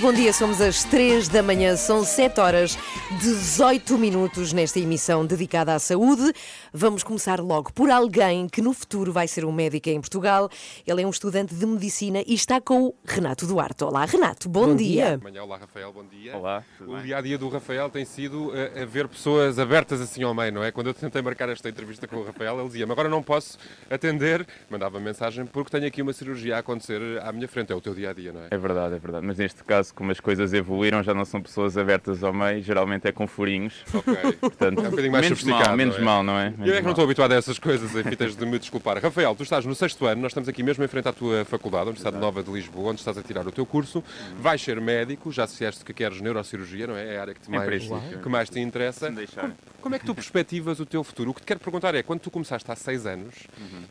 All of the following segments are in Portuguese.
Bom dia, somos às 3 da manhã, são 7 horas 18 minutos nesta emissão dedicada à saúde. Vamos começar logo por alguém que no futuro vai ser um médico em Portugal. Ele é um estudante de medicina e está com o Renato Duarte. Olá, Renato, bom, Bom dia. dia. Amanhã, olá Rafael, bom dia. Olá, O dia a dia do Rafael tem sido uh, a ver pessoas abertas assim ao meio, não é? Quando eu tentei marcar esta entrevista com o Rafael, ele dizia-me agora não posso atender, mandava mensagem porque tenho aqui uma cirurgia a acontecer à minha frente. É o teu dia a dia, não é? É verdade, é verdade. Mas neste caso, como as coisas evoluíram, já não são pessoas abertas ao meio, geralmente é com furinhos. Ok. Portanto, É um bocadinho mais menos sofisticado, mal, menos é? mal, não é? Eu é Menos que não estou habituado a essas coisas, enfim, tens de me desculpar. Rafael, tu estás no sexto ano, nós estamos aqui mesmo em frente à tua faculdade, a Universidade Nova de Lisboa, onde estás a tirar o teu curso. Vais ser médico, já disseste que queres neurocirurgia, não é? É a área que, te Em mais, que mais te interessa. Deixarem. Como é que tu perspectivas o teu futuro? O que te quero perguntar é, quando tu começaste há seis anos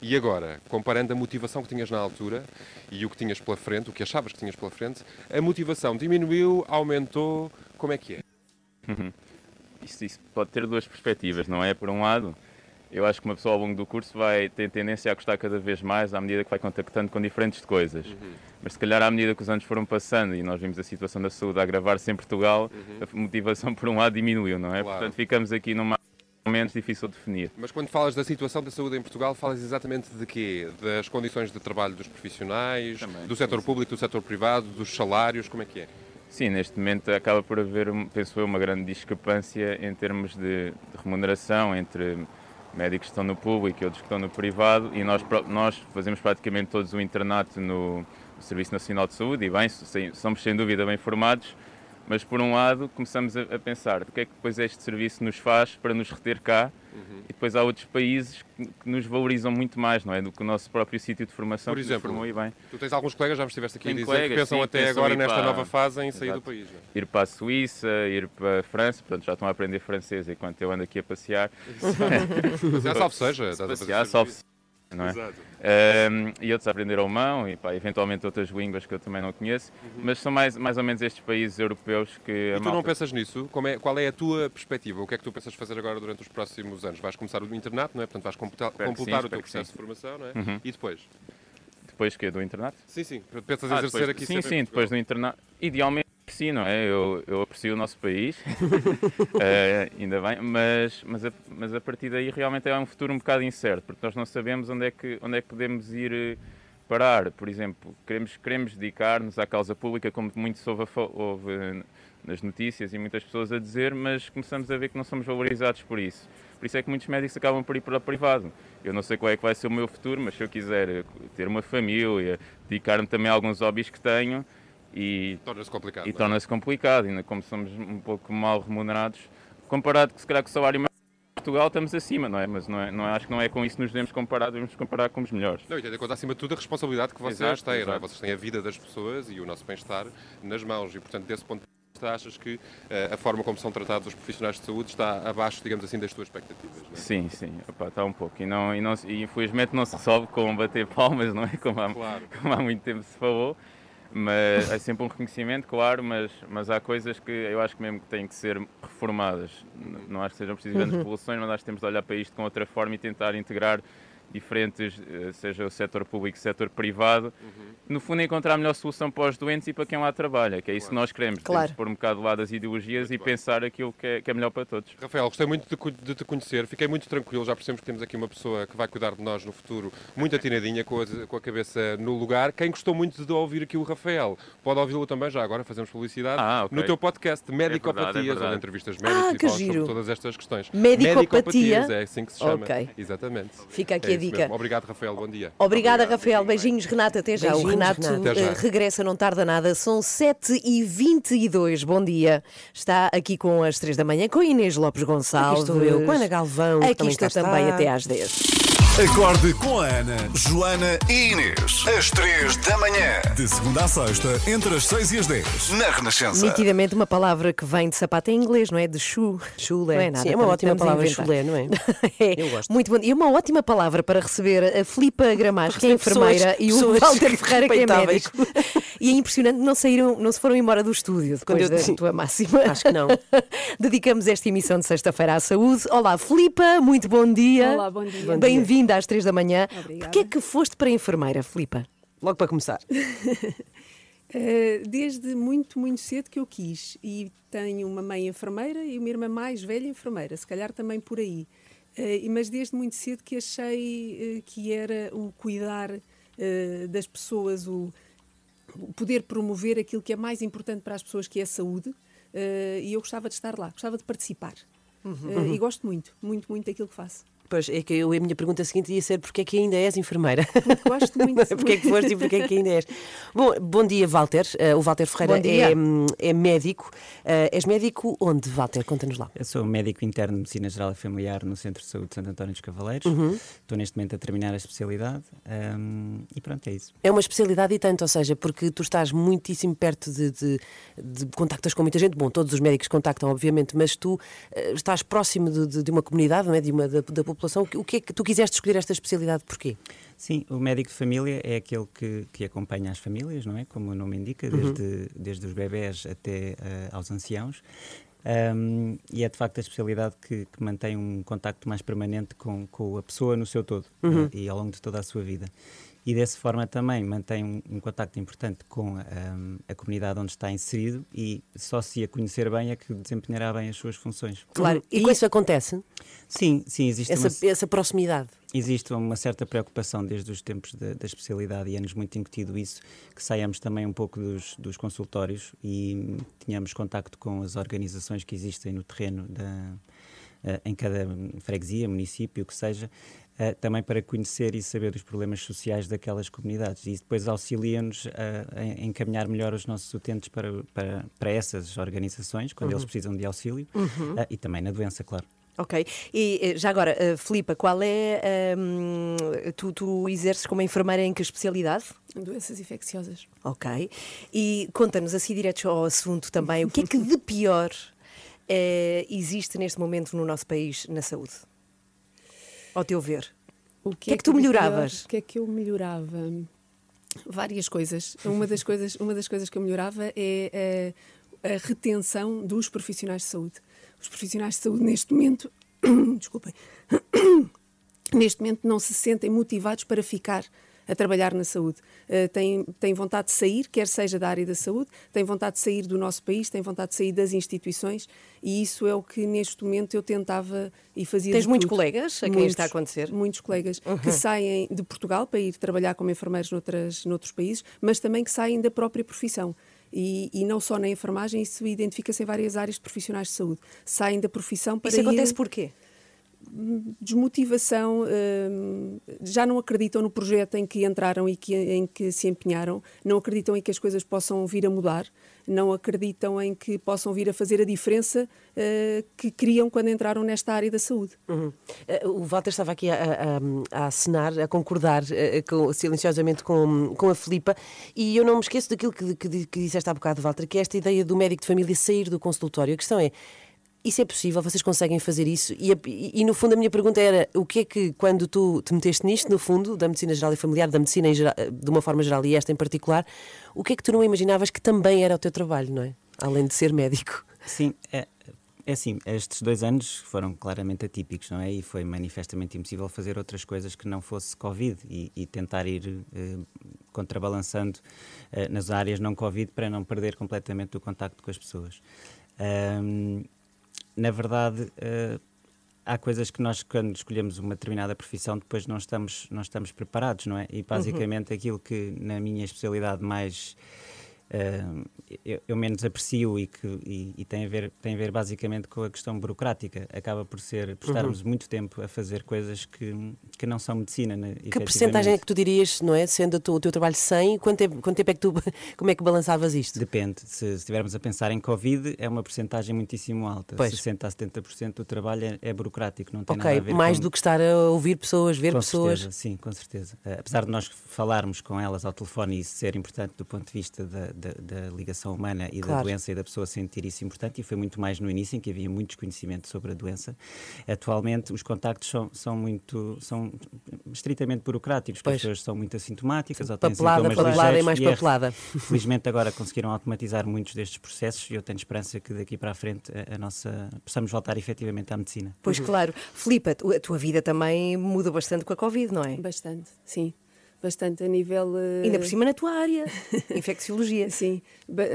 e agora, comparando a motivação que tinhas na altura e o que tinhas pela frente, o que achavas que tinhas pela frente, a motivação diminuiu, aumentou, como é que é? Isso, isso pode ter duas perspectivas, não é? Por um lado, eu acho que uma pessoa ao longo do curso vai ter tendência a gostar cada vez mais à medida que vai contactando com diferentes coisas. Uhum. Mas se calhar à medida que os anos foram passando e nós vimos a situação da saúde a agravar-se em Portugal, a motivação por um lado diminuiu, não é? Uhum. Claro. Portanto, ficamos aqui num momento difícil de definir. Mas quando falas da situação da saúde em Portugal, falas exatamente de quê? Das condições de trabalho dos profissionais, Também, do setor sim, público, do setor privado, dos salários, como é que é? Sim, neste momento acaba por haver, penso eu, uma grande discrepância em termos de, remuneração entre médicos que estão no público e outros que estão no privado e nós, nós fazemos praticamente todos o internato no, Serviço Nacional de Saúde e bem, somos sem dúvida bem formados, mas por um lado começamos a, a pensar o que é que depois este serviço nos faz para nos reter cá Uhum. e depois há outros países que, que nos valorizam muito mais, não é, do que o nosso próprio sítio de formação Por que exemplo, formou e bem. Tu tens alguns colegas, já me estiveste aqui a dizer, que colegas, pensam sim, até pensam agora nesta para- nova fase em sair Exato. do país. é? ir para a Suíça, ir para a França, portanto já estão a aprender francês enquanto eu ando aqui a passear. Já salve seja, estás a fazer passear, serviço. salve não é? Exato. Ahm, e outros a aprender alemão e pá, eventualmente outras línguas que eu também não conheço, mas são mais, mais ou menos estes países europeus que Uhum. E tu não malta- pensas nisso? Como é, qual é a tua perspectiva? O que é que tu pensas fazer agora durante os próximos anos? Vais começar o internato, não é? Portanto, vais completar, completar sim, o teu processo de formação, não é? Uhum. E depois? depois que é do internato? Sim, sim. Pensas Ah, exercer depois- aqui sim, sim, depois do internato. Idealmente sim, não é? Eu, eu aprecio o nosso país, Eh, ainda bem, mas, mas, a, mas a partir daí realmente é um futuro um bocado incerto, porque nós não sabemos onde é que, onde é que podemos ir eh, parar. Por exemplo, queremos, queremos dedicar-nos à causa pública, como muito houve, houve, eh, nas notícias e muitas pessoas a dizer, mas começamos a ver que não somos valorizados por isso. Por isso é que muitos médicos acabam por ir para o privado. Eu não sei qual é que vai ser o meu futuro, mas se eu quiser ter uma família, dedicar-me também a alguns hobbies que tenho e, Torna-se complicado. e é? torna-se complicado, ainda como somos um pouco mal remunerados, comparado se calhar com o salário em Portugal estamos acima, não é? Mas não é, não é- acho que não é com isso que nos devemos comparar, devemos comparar com os melhores. Não, e tendo em conta, acima de tudo, a responsabilidade que vocês Exato, têm, não é? exato. Vocês têm a vida das pessoas e o nosso bem-estar nas mãos. E, portanto, desse ponto de vista, achas que eh, a forma como são tratados os profissionais de saúde está abaixo, digamos assim, das tuas expectativas, não é? Sim, sim, opá, está um pouco. E, não, e, não, e infelizmente não se resolve com bater palmas, não é? Como há, Claro. como há muito tempo se falou. Mas é sempre um reconhecimento, claro, mas, mas há coisas que eu acho que mesmo que têm que ser reformadas. Não acho que sejam precisas grandes revoluções, mas acho que temos de olhar para isto com outra forma e tentar integrar diferentes, eh, seja o setor público, setor privado, no fundo encontrar a melhor solução para os doentes e para quem lá trabalha, que é isso que nós queremos. Claro. Temos de pôr um bocado de lado as ideologias Muito e bem. pensar aquilo que é, que é melhor para todos. Rafael, gostei muito de, de te conhecer, fiquei muito tranquilo, já percebemos que temos aqui uma pessoa que vai cuidar de nós no futuro, muito atinadinha, com a, com a cabeça no lugar. Quem gostou muito de ouvir aqui o Rafael, pode ouvi-lo também já agora, fazemos publicidade, Ah, ok. no teu podcast Medicopatias, verdade, é verdade. onde entrevistas médicos Ah, e falas sobre todas estas questões. Medicopatia? Medicopatias, é assim que se chama. Ok. Exatamente. Fica aqui É dica. mesmo. Obrigado, Rafael, bom dia. Obrigada, Rafael. Beijinhos, Renato. Até já. o Beijinhos, Renato Renato. Já. regressa, não tarda nada. São 7h22. Bom dia. Está aqui com as 3 da manhã com Inês Lopes Aqui Gonçalves. estou eu, com a Ana Galvão. Aqui estou também está. até às 10. Acorde com a Ana, Joana e Inês. Às 3 da manhã. De segunda a sexta, entre as 6 e as 10. Na Renascença. Nitidamente uma palavra que vem de sapato em inglês, não é? De shoe. Chulé. Não é nada. Sim, é uma ótima palavra, chulé, não é? É, Eu gosto. Muito bom. E uma ótima palavra para receber a Filipa Gramacho, que é receber pessoas- enfermeira, e o Walter Ferreira, que é médico. E é impressionante, não saíram, não se foram embora do estúdio depois Quando eu da disse- tua máxima. Acho que não. Dedicamos esta emissão de sexta-feira à saúde. Olá, Filipa, muito bom dia. Olá, bom dia. Bom Bem-vinda às três da manhã. Obrigada. Porquê é que foste para a enfermeira, Filipa? Logo para começar. Uh, desde muito, muito cedo que eu quis. E tenho uma mãe enfermeira e uma irmã mais velha enfermeira, se calhar também por aí. Uh, mas desde muito cedo que achei uh, que era o cuidar das pessoas, o, o, poder promover aquilo que é mais importante para as pessoas, que é a saúde. e eu gostava de estar lá, gostava de participar. Uhum. e gosto muito, muito, muito daquilo que faço. Pois, é que eu, a minha pergunta seguinte ia ser porque é que ainda és enfermeira? Porque gosto muito. porque é que foste e porque é que ainda és? Bom, bom dia, Walter. Uh, o Walter Ferreira é, hum, é, médico. Uh, és médico onde, Walter? Conta-nos lá. Eu sou médico interno de Medicina Geral e Familiar no Centro de Saúde de Santo António dos Cavaleiros. Uhum. Estou neste momento a terminar a especialidade um, e pronto, é isso. É uma especialidade e tanto, ou seja, porque tu estás muitíssimo perto de, de, de contactas com muita gente. Bom, todos os médicos contactam, obviamente, mas tu uh, estás próximo de, de, uma comunidade, não é? de uma, da, da população. O que é que tu quiseste escolher esta especialidade? Porquê? Sim, o médico de família é aquele que, que acompanha as famílias, não é? Como o nome indica, desde, uhum. desde os bebés até uh, aos anciãos. Um, e é de facto a especialidade que, que, mantém um contacto mais permanente com, com a pessoa no seu todo uhum. uh, e ao longo de toda a sua vida e dessa forma também mantém um, um contacto importante com um, a comunidade onde está inserido e só se a conhecer bem é que desempenhará bem as suas funções. Claro, e, e isso acontece? Sim, sim, existe essa, uma, essa proximidade. Existe uma certa preocupação desde os tempos da, da especialidade e anos muito incutido isso, que saiamos também um pouco dos, dos consultórios e tenhamos contacto com as organizações que existem no terreno da, eh, em cada freguesia, município, o que seja, uh, também para conhecer e saber os problemas sociais daquelas comunidades e depois auxilia-nos a, encaminhar melhor os nossos utentes para, para, para essas organizações, quando uhum. eles precisam de auxílio uhum. uh, e também na doença, claro. Ok. E eh, já agora, uh, Filipa, qual é. Um, tu, tu exerces como enfermeira em que especialidade? Doenças infecciosas. Ok. E conta-nos assim direto ao assunto também, o que é que de pior uh, existe neste momento no nosso país na saúde? Ao teu ver? O que, é, é que tu melhoravas? O que é que eu melhorava? Várias coisas. Uma das coisas, uma das coisas que eu melhorava é a, a retenção dos profissionais de saúde. Os profissionais de saúde, neste momento, desculpem, neste momento não se sentem motivados para ficar a trabalhar na saúde. Uh, tem, tem vontade de sair, quer seja da área da saúde, tem vontade de sair do nosso país, tem vontade de sair das instituições e isso é o que neste momento eu tentava e fazia. Tens muitos colegas a quem muitos, está a acontecer? Muitos colegas uhum. que saem de Portugal para ir trabalhar como enfermeiros noutras, noutros países, mas também que saem da própria profissão. E, e, não só na enfermagem, isso identifica-se em várias áreas de profissionais de saúde. Saem da profissão para Isso ir... acontece porquê? Desmotivação, hum, já não acreditam no projeto em que entraram e que, em que se empenharam, não acreditam em que as coisas possam vir a mudar, não acreditam em que possam vir a fazer a diferença uh, que queriam quando entraram nesta área da saúde. Uhum. Uh, o Walter estava aqui a, a, a assinar, a concordar uh, com, silenciosamente com, com a Filipa, e eu não me esqueço daquilo que, que, que disseste há bocado, Walter, que é esta ideia do médico de família sair do consultório. A questão é, isso é possível? Vocês conseguem fazer isso? E, e, e, no fundo a minha pergunta era: o que é que, quando tu te meteste nisto, no fundo, da medicina geral e familiar, da medicina geral, de uma forma geral e esta em particular, o que é que tu não imaginavas que também era o teu trabalho, não é? Além de ser médico. Sim, é, é assim, estes dois anos foram claramente atípicos, não é? E foi manifestamente impossível fazer outras coisas que não fosse Covid e, e tentar ir eh, contrabalançando eh, nas áreas não Covid para não perder completamente o contacto com as pessoas. Um, na verdade, uh, há coisas que nós, quando escolhemos uma determinada profissão, depois não estamos, não estamos preparados, não é? E basicamente uhum. aquilo que na minha especialidade mais uh, eu, eu, menos aprecio e que e, e, tem, a ver, tem a ver basicamente com a questão burocrática. Acaba por ser por estarmos uhum. muito tempo a fazer coisas que, que não são medicina. Né, que percentagem é que tu dirias, não é? Sendo o teu trabalho 100, quanto tempo, quanto tempo é que tu, como é que balançavas isto? Depende. Se, estivermos a pensar em Covid, é uma percentagem muitíssimo alta. Pois. 60% a 70% do trabalho é, é, burocrático, não tem okay, nada a ver mais com... do que estar a ouvir pessoas, ver com pessoas. Certeza, sim, com certeza. Uh, apesar de nós falarmos com elas ao telefone e isso ser importante do ponto de vista da, da, da ligação humana e claro. da doença e da pessoa sentir isso importante, e foi muito mais no início em que havia muito desconhecimento sobre a doença. Atualmente os contactos são, são muito, são estritamente burocráticos, pois. as pessoas são muito assintomáticas ou têm papelada, sintomas papelada e mais e papelada. É, felizmente agora conseguiram automatizar muitos destes processos e eu tenho esperança que daqui para a frente a, a nossa possamos voltar efetivamente à medicina. Pois uhum. claro. Filipe, a tua vida também muda bastante com a Covid, não é? Bastante, sim bastante a nível. Uh... Ainda por cima na tua área, infecciologia. Sim,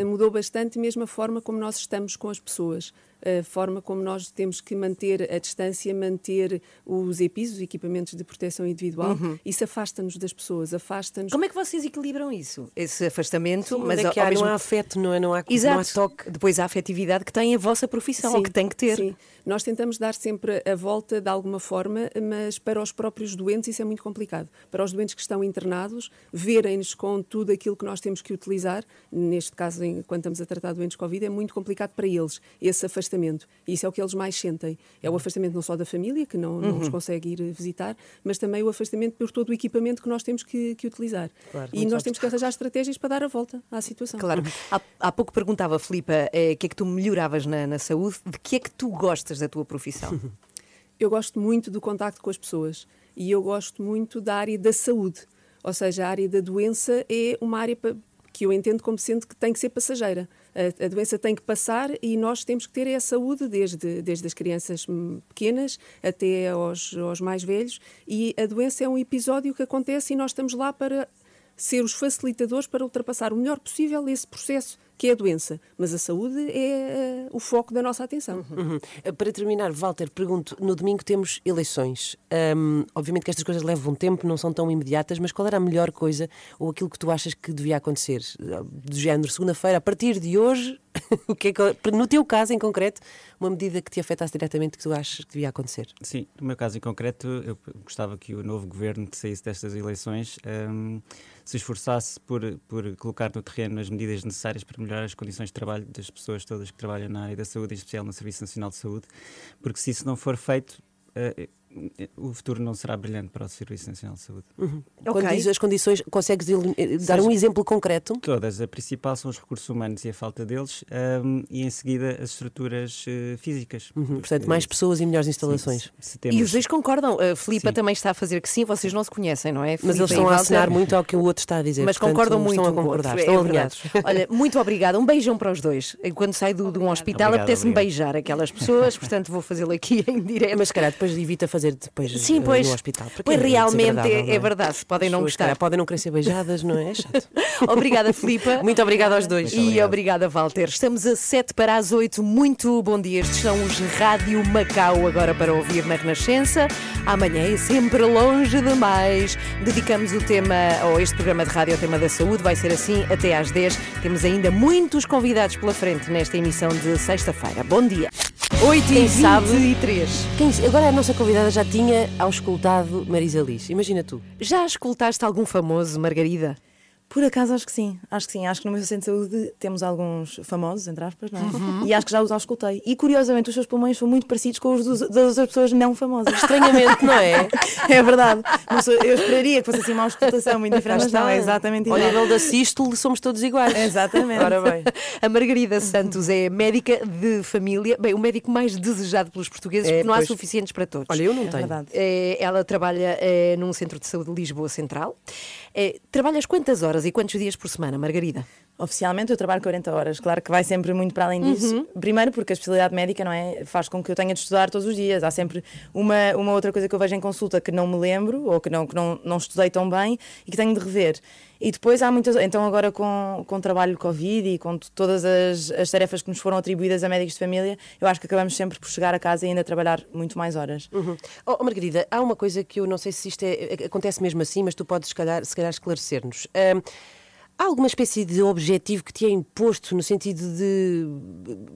mudou bastante mesmo a forma como nós estamos com as pessoas a forma como nós temos que manter a distância, manter os EPIs, os equipamentos de proteção individual, uhum. isso afasta-nos das pessoas, afasta-nos. Como é que vocês equilibram isso? Esse afastamento, Sim, mas é que há, mesmo... não há afeto, não, é? não, há, Exato. não há toque. Depois a afetividade que tem a vossa profissão, Sim. ou que tem que ter. Sim. Nós tentamos dar sempre a volta de alguma forma, mas para os próprios doentes isso é muito complicado. Para os doentes que estão internados, verem-nos com tudo aquilo que nós temos que utilizar, neste caso, quando estamos a tratar doentes Covid, é muito complicado para eles esse afastamento. E isso é o que eles mais sentem. É o afastamento não só da família, que não, não uhum. nos consegue ir visitar, mas também o afastamento por todo o equipamento que nós temos que, que utilizar. Claro, e nós temos que arranjar estratégias para dar a volta à situação. Claro. Há, há pouco perguntava, Filipa, eh, o é, que é que tu melhoravas na, na saúde, de que é que tu gostas gostas da tua profissão? Eu gosto muito do contacto com as pessoas e eu gosto muito da área da saúde. Ou seja, a área da doença é uma área que eu entendo como sendo que tem que ser passageira. A, a, doença tem que passar e nós temos que ter a saúde desde, desde as crianças pequenas até aos, aos mais velhos. E a doença é um episódio que acontece e nós estamos lá para ser os facilitadores para ultrapassar o melhor possível esse processo que é a doença, mas a saúde é uh, o foco da nossa atenção. Uhum. Uhum. Eh, para terminar, Walter, pergunto: no domingo temos eleições. Um, obviamente que estas coisas levam tempo, não são tão imediatas, mas qual era a melhor coisa ou aquilo que tu achas que devia acontecer? Do género, segunda-feira, a partir de hoje, o que é que, no teu caso em concreto, uma medida que te afetasse diretamente que tu achas que devia acontecer? Sim, no meu caso em concreto, eu gostava que o novo governo que saísse destas eleições um, se esforçasse por, por colocar no terreno as medidas necessárias para melhorar as condições de trabalho das pessoas todas que trabalham na área da saúde, em especial no Serviço Nacional de Saúde, porque se isso não for feito, uh, o futuro não será brilhante para o Serviço Nacional de Saúde. Uhum. Okay. Quando diz as condições, consegues eh, dar um exemplo concreto? Todas. A principal são os recursos humanos e a falta deles, um, e em seguida as estruturas uh, físicas. Uhum. Portanto, mais pessoas e melhores instalações. Sim, temos... E os dois concordam. A Filipa também está a fazer que sim, vocês não se conhecem, não é? Mas eles estão a assinar muito ao que o outro está a dizer. Mas portanto, concordam muito. Estão a concordar, é, estão alinhados. Olha, muito obrigada. Um beijão para os dois. Quando saio do, de um hospital, apetece-me beijar aquelas pessoas, portanto vou fazê-lo aqui em direto. Mas, se calhar, depois evita fazer depois. Sim, pois, no hospital. Pois realmente é, é, verdade, podem não gostar. podem não querer ser beijadas, não é? Chato. obrigada, Filipa. Muito obrigada aos dois. e obrigada, Walter. Estamos a 7 para as 8. Muito bom dia. Estes são os Rádio Macau, agora para ouvir na Renascença. Amanhã é sempre longe demais. Dedicamos o tema, ou este programa de rádio ao tema da saúde. Vai ser assim até às 10. Temos ainda muitos convidados pela frente nesta emissão de sexta-feira. Bom dia. 8 quem e sabe, e 3. Quem, agora a nossa convidada já tinha auscultado Marisa Liz. Imagina tu. Já escutaste algum famoso, Margarida? Por acaso acho que sim, acho que sim. Acho que no meu centro de saúde temos alguns famosos, entre aspas, não é? Uhum. E acho que já os auscultei. E curiosamente os seus pulmões são muito parecidos com os dos, das outras pessoas não famosas. Estranhamente, não é? é verdade. Eu esperaria que fosse assim uma auscultação muito diferente, mas não, é exatamente Ao nível da sístole somos todos iguais. Exatamente. Ora bem. A Margarida Santos é médica de família, bem, o médico mais desejado pelos portugueses, é, porque não há suficientes para todos. Olha, eu não é tenho. Verdade. É, ela trabalha é, num centro de saúde de Lisboa Central. É, trabalhas quantas horas e quantos dias por semana, Margarida? Oficialmente eu trabalho 40 horas, claro que vai sempre muito para além disso. Uhum. Primeiro porque a especialidade médica não é faz com que eu tenha de estudar todos os dias. Há sempre uma, uma outra coisa que eu vejo em consulta que não me lembro ou que não, que não, não estudei tão bem e que tenho de rever. E depois há muitas. Então, agora com, com o trabalho Covid e com todas as, as tarefas que nos foram atribuídas a médicos de família, eu acho que acabamos sempre por chegar a casa e ainda trabalhar muito mais horas. Uhum. Oh, Margarida, há uma coisa que eu não sei se isto é, acontece mesmo assim, mas tu podes, se calhar, se calhar esclarecer-nos. Um, Há alguma espécie de objetivo que te é imposto no sentido de,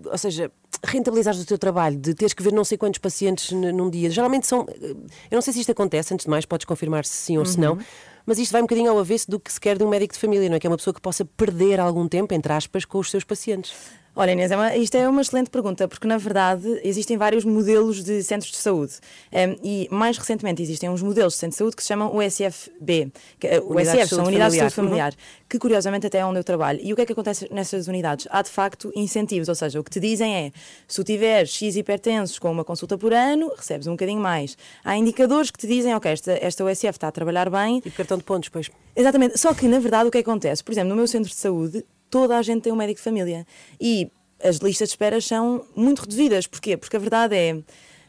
ou seja, rentabilizares o teu trabalho, de teres que ver não sei quantos pacientes num dia? Geralmente são, eu não sei se isto acontece, antes de mais podes confirmar se sim ou se não, uhum. mas isto vai um bocadinho ao avesso do que se quer de um médico de família, não é? Que é uma pessoa que possa perder algum tempo, entre aspas, com os seus pacientes. Olha, Inês, é uma, isto é uma excelente pergunta, porque na verdade existem vários modelos de centros de saúde. Um, e mais recentemente existem uns modelos de centro de saúde que se chamam USFB. Que, uh, o USF são Unidades de Saúde Familiar, uhum. que curiosamente até é onde eu trabalho. E o que é que acontece nessas unidades? Há de facto incentivos, ou seja, o que te dizem é se tu tiveres X hipertensos com uma consulta por ano, recebes um bocadinho mais. Há indicadores que te dizem, ok, esta, esta USF está a trabalhar bem. E cartão de pontos, pois. Exatamente. Só que na verdade o que acontece? Por exemplo, no meu centro de saúde toda a gente tem um médico de família. E as listas de espera são muito reduzidas. Porquê? Porque a verdade é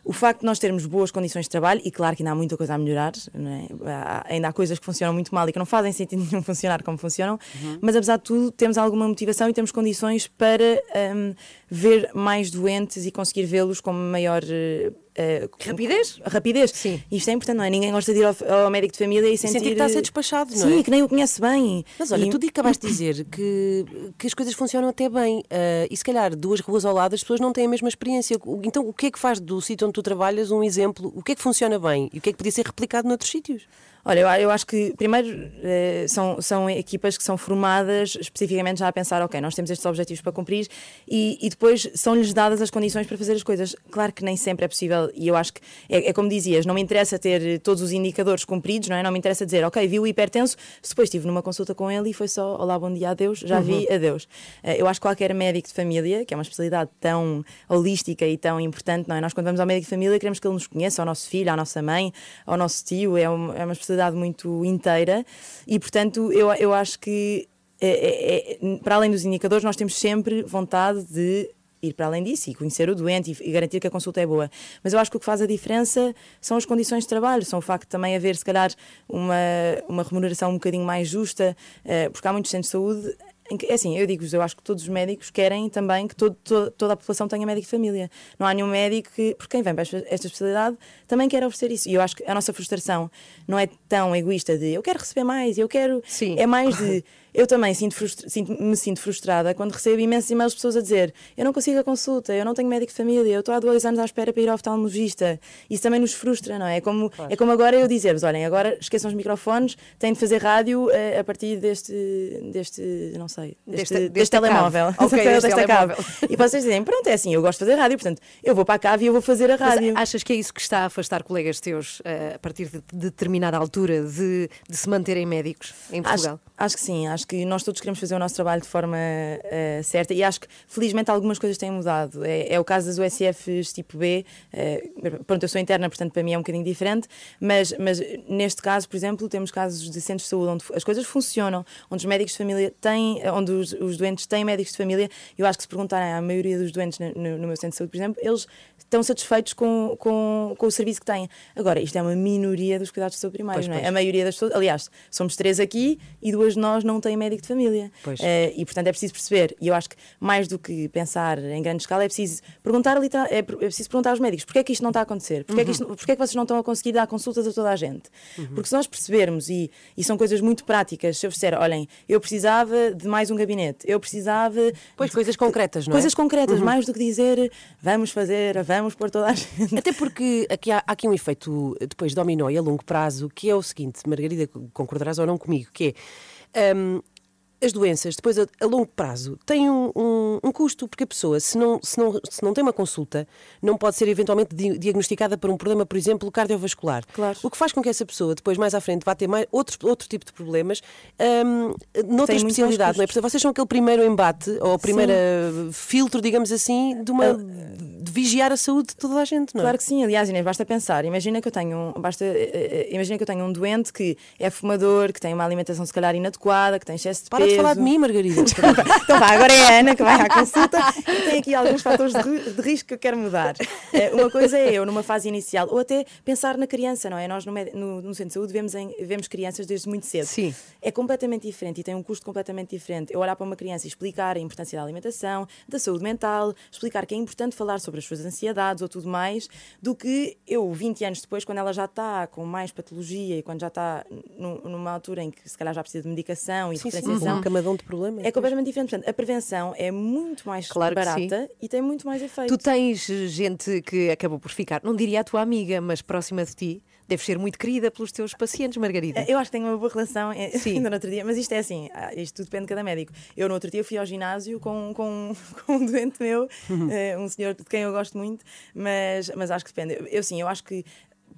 o facto de nós termos boas condições de trabalho, e claro que ainda há muita coisa a melhorar, é? há, ainda há coisas que funcionam muito mal e que não fazem sentido nenhum funcionar como funcionam, uhum. mas apesar de tudo, temos alguma motivação e temos condições para um, ver mais doentes e conseguir vê-los com maior. Uh, rapidez? Rapidez. Sim. Isto é importante, não é? Ninguém gosta de ir ao, ao médico de família e sentir... sentir que está a ser despachado, não é? Sim, que nem o conhece bem. Mas olha, e... tu acabaste de dizer que, que as coisas funcionam até bem uh, e se calhar duas ruas ao lado as pessoas não têm a mesma experiência. Então o que é que faz do sítio onde tu trabalhas um exemplo? O que é que funciona bem e o que é que podia ser replicado noutros sítios? Olha, eu, eu acho que, primeiro, eh, são, são equipas que são formadas especificamente já a pensar, ok, nós temos estes objetivos para cumprir e, e depois são-lhes dadas as condições para fazer as coisas. Claro que nem sempre é possível e eu acho que, é, é, como dizias, não me interessa ter todos os indicadores cumpridos, não é? Não me interessa dizer, ok, vi o hipertenso, depois estive numa consulta com ele e foi só, olá, bom dia, adeus, já uhum. vi, adeus. Eh, eu acho que qualquer médico de família, que é uma especialidade tão holística e tão importante, não é? Nós, quando vamos ao médico de família, queremos que ele nos conheça, ao nosso filho, à nossa mãe, ao nosso tio, é uma, é uma especialidade sociedade muito inteira e, portanto, eu, eu acho que, é, é, é, para além dos indicadores, nós temos sempre vontade de ir para além disso e conhecer o doente e, garantir que a consulta é boa. Mas eu acho que o que faz a diferença são as condições de trabalho, são o facto de também haver, se calhar, uma, uma remuneração um bocadinho mais justa, uh, porque há muitos centros de saúde é assim, eu digo eu acho que todos os médicos querem também que todo, todo, toda a população tenha médico de família. Não há nenhum médico que, porque quem vem para esta, esta especialidade também quer oferecer isso. E eu acho que a nossa frustração não é tão egoísta de eu quero receber mais, eu quero. Sim. É mais de eu também sinto sinto, me sinto frustrada quando recebo imensos e-mails de pessoas a dizer eu não consigo a consulta, eu não tenho médico de família, eu estou há dois anos à espera para ir ao oftalmologista. Isso também nos frustra, não é? É como, claro. é como agora eu dizer-vos, olhem, agora esqueçam os microfones, têm de fazer rádio a, eh, a partir deste, deste, não sei, deste, deste, deste telemóvel. Okay, deste telemóvel. E vocês dizem, pronto, é assim, eu gosto de fazer rádio, portanto, eu vou para a cave e eu vou fazer a rádio. Mas achas que é isso que está a afastar colegas teus eh, a partir de determinada altura de, de se manterem médicos em Portugal? Acho, acho que sim, acho que nós todos queremos fazer o nosso trabalho de forma uh, certa e acho que felizmente algumas coisas têm mudado. É, é o caso das USFs tipo B, uh, pronto, eu sou interna, portanto para mim é um bocadinho diferente, mas, mas neste caso, por exemplo, temos casos de centros de saúde onde as coisas funcionam, onde os médicos de família têm, onde os, os doentes têm médicos de família. Eu acho que se perguntarem à maioria dos doentes no, no meu centro de saúde, por exemplo, eles estão satisfeitos com, com, com o serviço que têm. Agora, isto é uma minoria dos cuidados de saúde primários, pois, não é? Pois. A maioria das pessoas, aliás, somos três aqui e duas de nós não têm médico de família. Uh, e, portanto, é preciso perceber. E eu acho que, mais do que pensar em grande escala, é preciso perguntar, é, é preciso perguntar aos médicos porquê é que isto não está a acontecer? Porquê, uhum. é, que isto, porquê é que vocês não estão a conseguir dar consultas a toda a gente? Uhum. Porque se nós percebermos, e, e são coisas muito práticas, se eu disser, olhem, eu precisava de mais um gabinete, eu precisava. Pois, de, coisas concretas, não é? Coisas concretas, uhum. mais do que dizer vamos fazer, vamos pôr toda a gente. Até porque aqui há, há aqui um efeito depois dominó e a longo prazo, que é o seguinte, Margarida, concordarás ou não comigo, que é. Um, as doenças, depois a, a longo prazo, têm um, um, um, custo, porque a pessoa, se não, se, não, se não tem uma consulta, não pode ser eventualmente di diagnosticada por um problema, por exemplo, cardiovascular. Claro. O que faz com que essa pessoa, depois, mais à frente, vá ter mais, outro, outro tipo de problemas um, noutra tem especialidade. Não é? Porque vocês são aquele primeiro embate, ou o primeiro filtro, digamos assim, de, uma, de vigiar a saúde de toda a gente, não é? Claro que sim. Aliás, Inês, basta pensar. Imagina que eu tenho, basta, eh, eh, imagina que eu tenho um doente que é fumador, que tem uma alimentação, se calhar, inadequada, que tem excesso de peso. De falar de mim, Margarida. então vá, agora é a Ana que vai à consulta e tem aqui alguns fatores de, de, risco que eu quero mudar. Uh, uma coisa é eu, numa fase inicial, ou até pensar na criança, não é? Nós no, no, no centro de saúde vemos, em, vemos crianças desde muito cedo. Sim. É completamente diferente e tem um custo completamente diferente. Eu olhar para uma criança e explicar a importância da alimentação, da saúde mental, explicar que é importante falar sobre as suas ansiedades ou tudo mais, do que eu, 20 anos depois, quando ela já está com mais patologia e quando já está numa altura em que se calhar já precisa de medicação e sim, de. Sim, um camadão de problemas. É completamente diferente. Portanto, a prevenção é muito mais claro barata e tem muito mais efeito. Tu tens gente que acabou por ficar, não diria a tua amiga, mas próxima de ti. Deves ser muito querida pelos teus pacientes, Margarida. Eu acho que tenho uma boa relação eh, Sim. ainda no outro dia, mas isto é assim, ah, isto tudo depende de cada médico. Eu no outro dia fui ao ginásio com, com, com um doente meu, uhum. Eh, um senhor de quem eu gosto muito, mas, mas acho que depende. Eu sim, eu acho que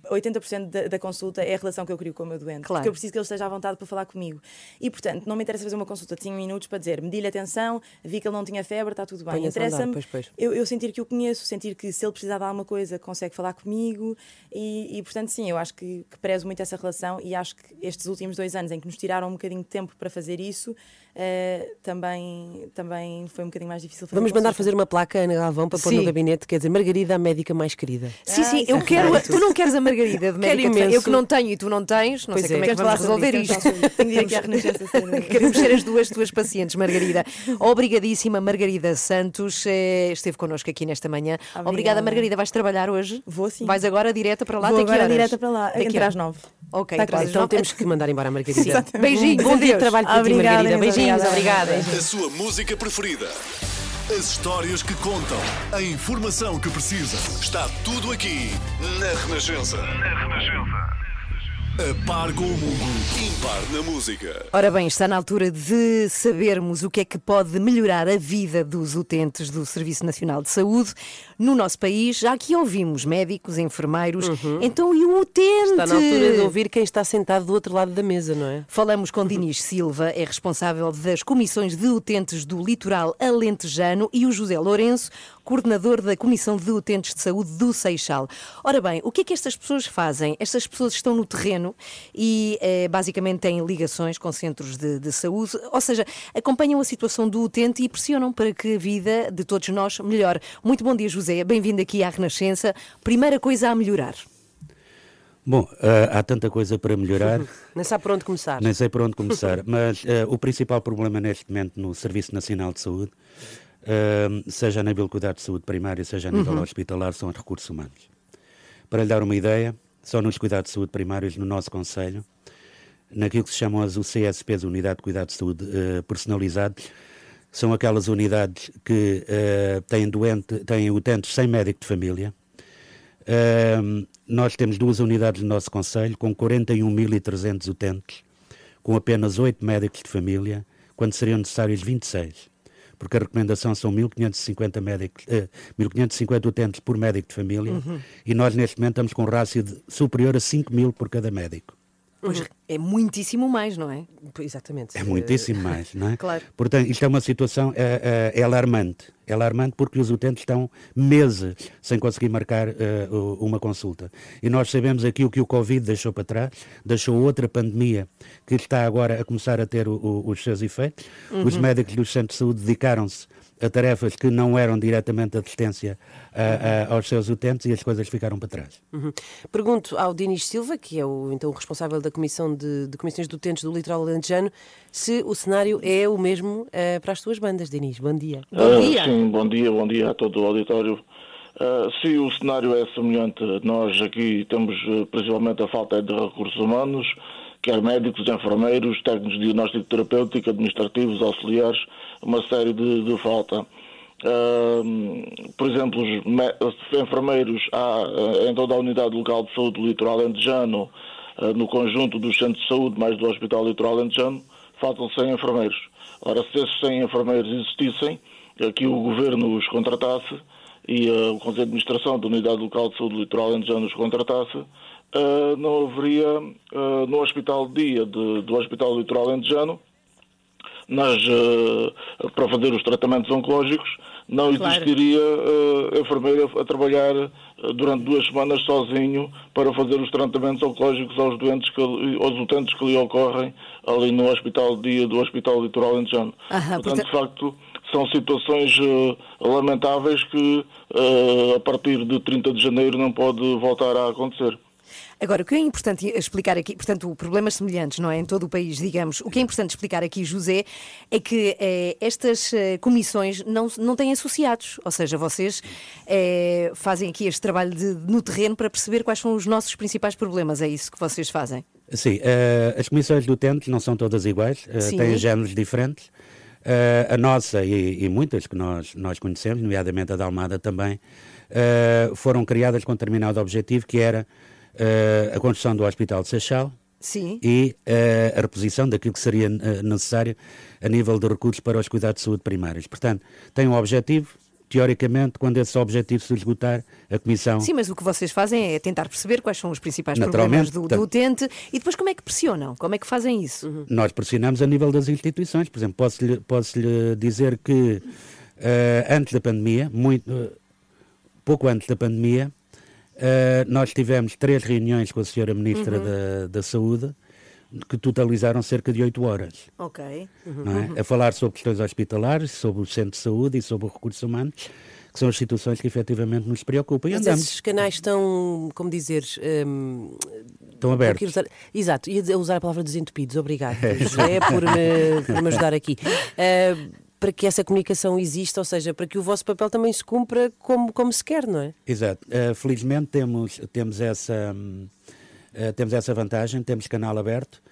80% da, da, consulta é a relação que eu crio com o meu doente. Claro. Porque eu preciso que ele esteja à vontade para falar comigo. E, portanto, não me interessa fazer uma consulta de 5 minutos para dizer, medi-lhe atenção, vi que ele não tinha febre, está tudo bem. Interessa-me eu, eu, sentir que o conheço, sentir que se ele precisar de alguma coisa, consegue falar comigo. E, e portanto, sim, eu acho que, que prezo muito essa relação e acho que estes últimos dois anos em que nos tiraram um bocadinho de tempo para fazer isso, uh, também, também foi um bocadinho mais difícil fazer Vamos mandar fazer uma placa, Ana Galvão, para pôr no gabinete, quer dizer, Margarida, a médica mais querida. Sim, ah, sim, eu quero. Tu não queres a Margarida de médica eu que não tenho e tu não tens, não pois sei é. como é que vamos resolver isto. Queremos ser as duas tuas pacientes, Margarida. Obrigadíssima, Margarida Santos, eh, esteve connosco aqui nesta manhã. Obrigada, Obrigada Margarida. Vais trabalhar hoje? Vou sim. Vais agora direta para lá? Vou agora direta para lá, Daqui entre às nove. Ok, tá então temos que mandar embora a Margarida. Beijinho, bom dia de trabalho para ti, Margarida. Beijinhos, obrigada. A sua música preferida. As histórias que contam, a informação que precisa. Está tudo aqui na Renascença. Na Renascença. A par com o mundo, impar na música. Ora bem, está na altura de sabermos o que é que pode melhorar a vida dos utentes do Serviço Nacional de Saúde no nosso país. Já aqui ouvimos médicos, enfermeiros, uhum. então e o utente? Está na altura de ouvir quem está sentado do outro lado da mesa, não é? Falamos com Dinis Silva, é responsável das comissões de utentes do litoral alentejano e o José Lourenço, coordenador da Comissão de Utentes de Saúde do Seixal. Ora bem, o que é que estas pessoas fazem? Estas pessoas estão no terreno e eh, basicamente têm ligações com centros de, de, saúde, ou seja, acompanham a situação do utente e pressionam para que a vida de todos nós melhore. Muito bom dia, José. Bem-vindo aqui à Renascença. Primeira coisa a melhorar. Bom, uh, há tanta coisa para melhorar. Nem sei por onde começar. Nem sei por onde começar. mas uh, o principal problema neste momento no Serviço Nacional de Saúde uh, seja a nível de cuidado de saúde primária, seja a nível uhum. hospitalar, são os recursos humanos. Para lhe dar uma ideia, só nos cuidados de saúde primários no nosso Conselho, naquilo que se chamam as UCSPs, Unidade de Cuidado de Saúde uh, Personalizado, são aquelas unidades que uh, têm, doente, têm utentes sem médico de família. Uh, nós temos duas unidades no nosso Conselho, com 41.300 utentes, com apenas 8 médicos de família, quando seriam necessários 26 porque a recomendação são 1.550 médicos, eh, 1.550 utentes por médico de família, uhum. e nós neste momento estamos com um rácio de, superior a 5 mil por cada médico. Pois é muitíssimo mais, não é? Exatamente. É muitíssimo mais, não é? claro. Portanto, isto é uma situação é, é, é, alarmante. É alarmante porque os utentes estão meses sem conseguir marcar uh, uma consulta. E nós sabemos aqui o que o Covid deixou para trás, deixou outra pandemia que está agora a começar a ter o, o, os seus efeitos. Uhum. Os médicos dos centros de saúde dedicaram-se a tarefas que não eram diretamente assistência a, a, aos seus utentes e as coisas ficaram para trás. Uhum. Pergunto ao Dinis Silva, que é o, então, o responsável da Comissão de, de Comissões de Utentes do Litoral Alentejano, se o cenário é o mesmo uh, para as tuas bandas, Dinis. Bom dia. Bom dia. sim, bom dia, bom dia a todo o auditório. Uh, sim, o cenário é semelhante. Nós aqui temos uh, principalmente a falta de recursos humanos, quer médicos, enfermeiros, técnicos de diagnóstico terapêutico, administrativos, auxiliares, uma série de, de falta. Uh, por exemplo, os enfermeiros há uh, em toda a unidade local de saúde do litoral Endejano, uh, no conjunto dos centros de saúde, mais do Hospital Litoral Endejano, faltam 100 enfermeiros. Ora, se esses 100 enfermeiros existissem, que o Governo os contratasse e uh, o Conselho de Administração da Unidade Local de Saúde do Litoral Endejano os contratasse, uh, não haveria uh, no Hospital de Dia de, do Hospital Litoral Endejano nas, uh, para fazer os tratamentos oncológicos, não existiria uh, enfermeira a trabalhar uh, durante duas semanas sozinho para fazer os tratamentos oncológicos aos doentes, que, aos utentes que lhe ocorrem ali no Hospital de Dia do Hospital Litoral Endejano. Portanto, portanto, de facto, são situações lamentáveis que a partir de 30 de janeiro não pode voltar a acontecer. Agora, o que é importante explicar aqui, portanto, problemas semelhantes, não é? Em todo o país, digamos. O que é importante explicar aqui, José, é que eh, estas eh, comissões não, não têm associados. Ou seja, vocês eh, fazem aqui este trabalho de, no terreno para perceber quais são os nossos principais problemas. É isso que vocês fazem? Sim. Uh, as comissões de utentes não são todas iguais, uh, têm géneros diferentes. Uh, a nossa e, e, muitas que nós, nós conhecemos, nomeadamente a da Almada também, foram criadas com um determinado objetivo que era a construção do Hospital de Seixal Sim. e uh, a reposição daquilo que seria uh, necessário a nível de recursos para os cuidados de saúde primários. Portanto, tem um objetivo teoricamente, quando esse objetivo se esgotar, a Comissão. Sim, mas o que vocês fazem é tentar perceber quais são os principais problemas do, do utente e depois como é que pressionam? Como é que fazem isso? Uhum. Nós pressionamos a nível das instituições. Por exemplo, posso-lhe posso -lhe dizer que uh, antes da pandemia, muito, uh, pouco antes da pandemia, uh, nós tivemos três reuniões com a Senhora Ministra uhum. da, da Saúde que totalizaram cerca de 8 horas. Ok. Uhum. É? A falar sobre questões hospitalares, sobre o centro de saúde e sobre os recursos humanos, que são as situações que efetivamente nos preocupam. Mas andamos. esses canais estão, como dizer... Um, estão abertos. Usar, exato, ia usar a palavra desentupidos, obrigado, José, por me, por me ajudar aqui. Uh, para que essa comunicação exista, ou seja, para que o vosso papel também se cumpra como, como se quer, não é? Exato. Uh, felizmente temos, temos essa... Uh, temos essa vantagem, temos canal aberto,